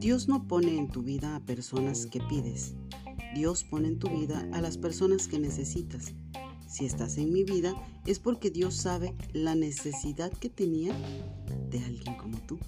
Dios no pone en tu vida a personas que pides. Dios pone en tu vida a las personas que necesitas. Si estás en mi vida es porque Dios sabe la necesidad que tenía de alguien como tú.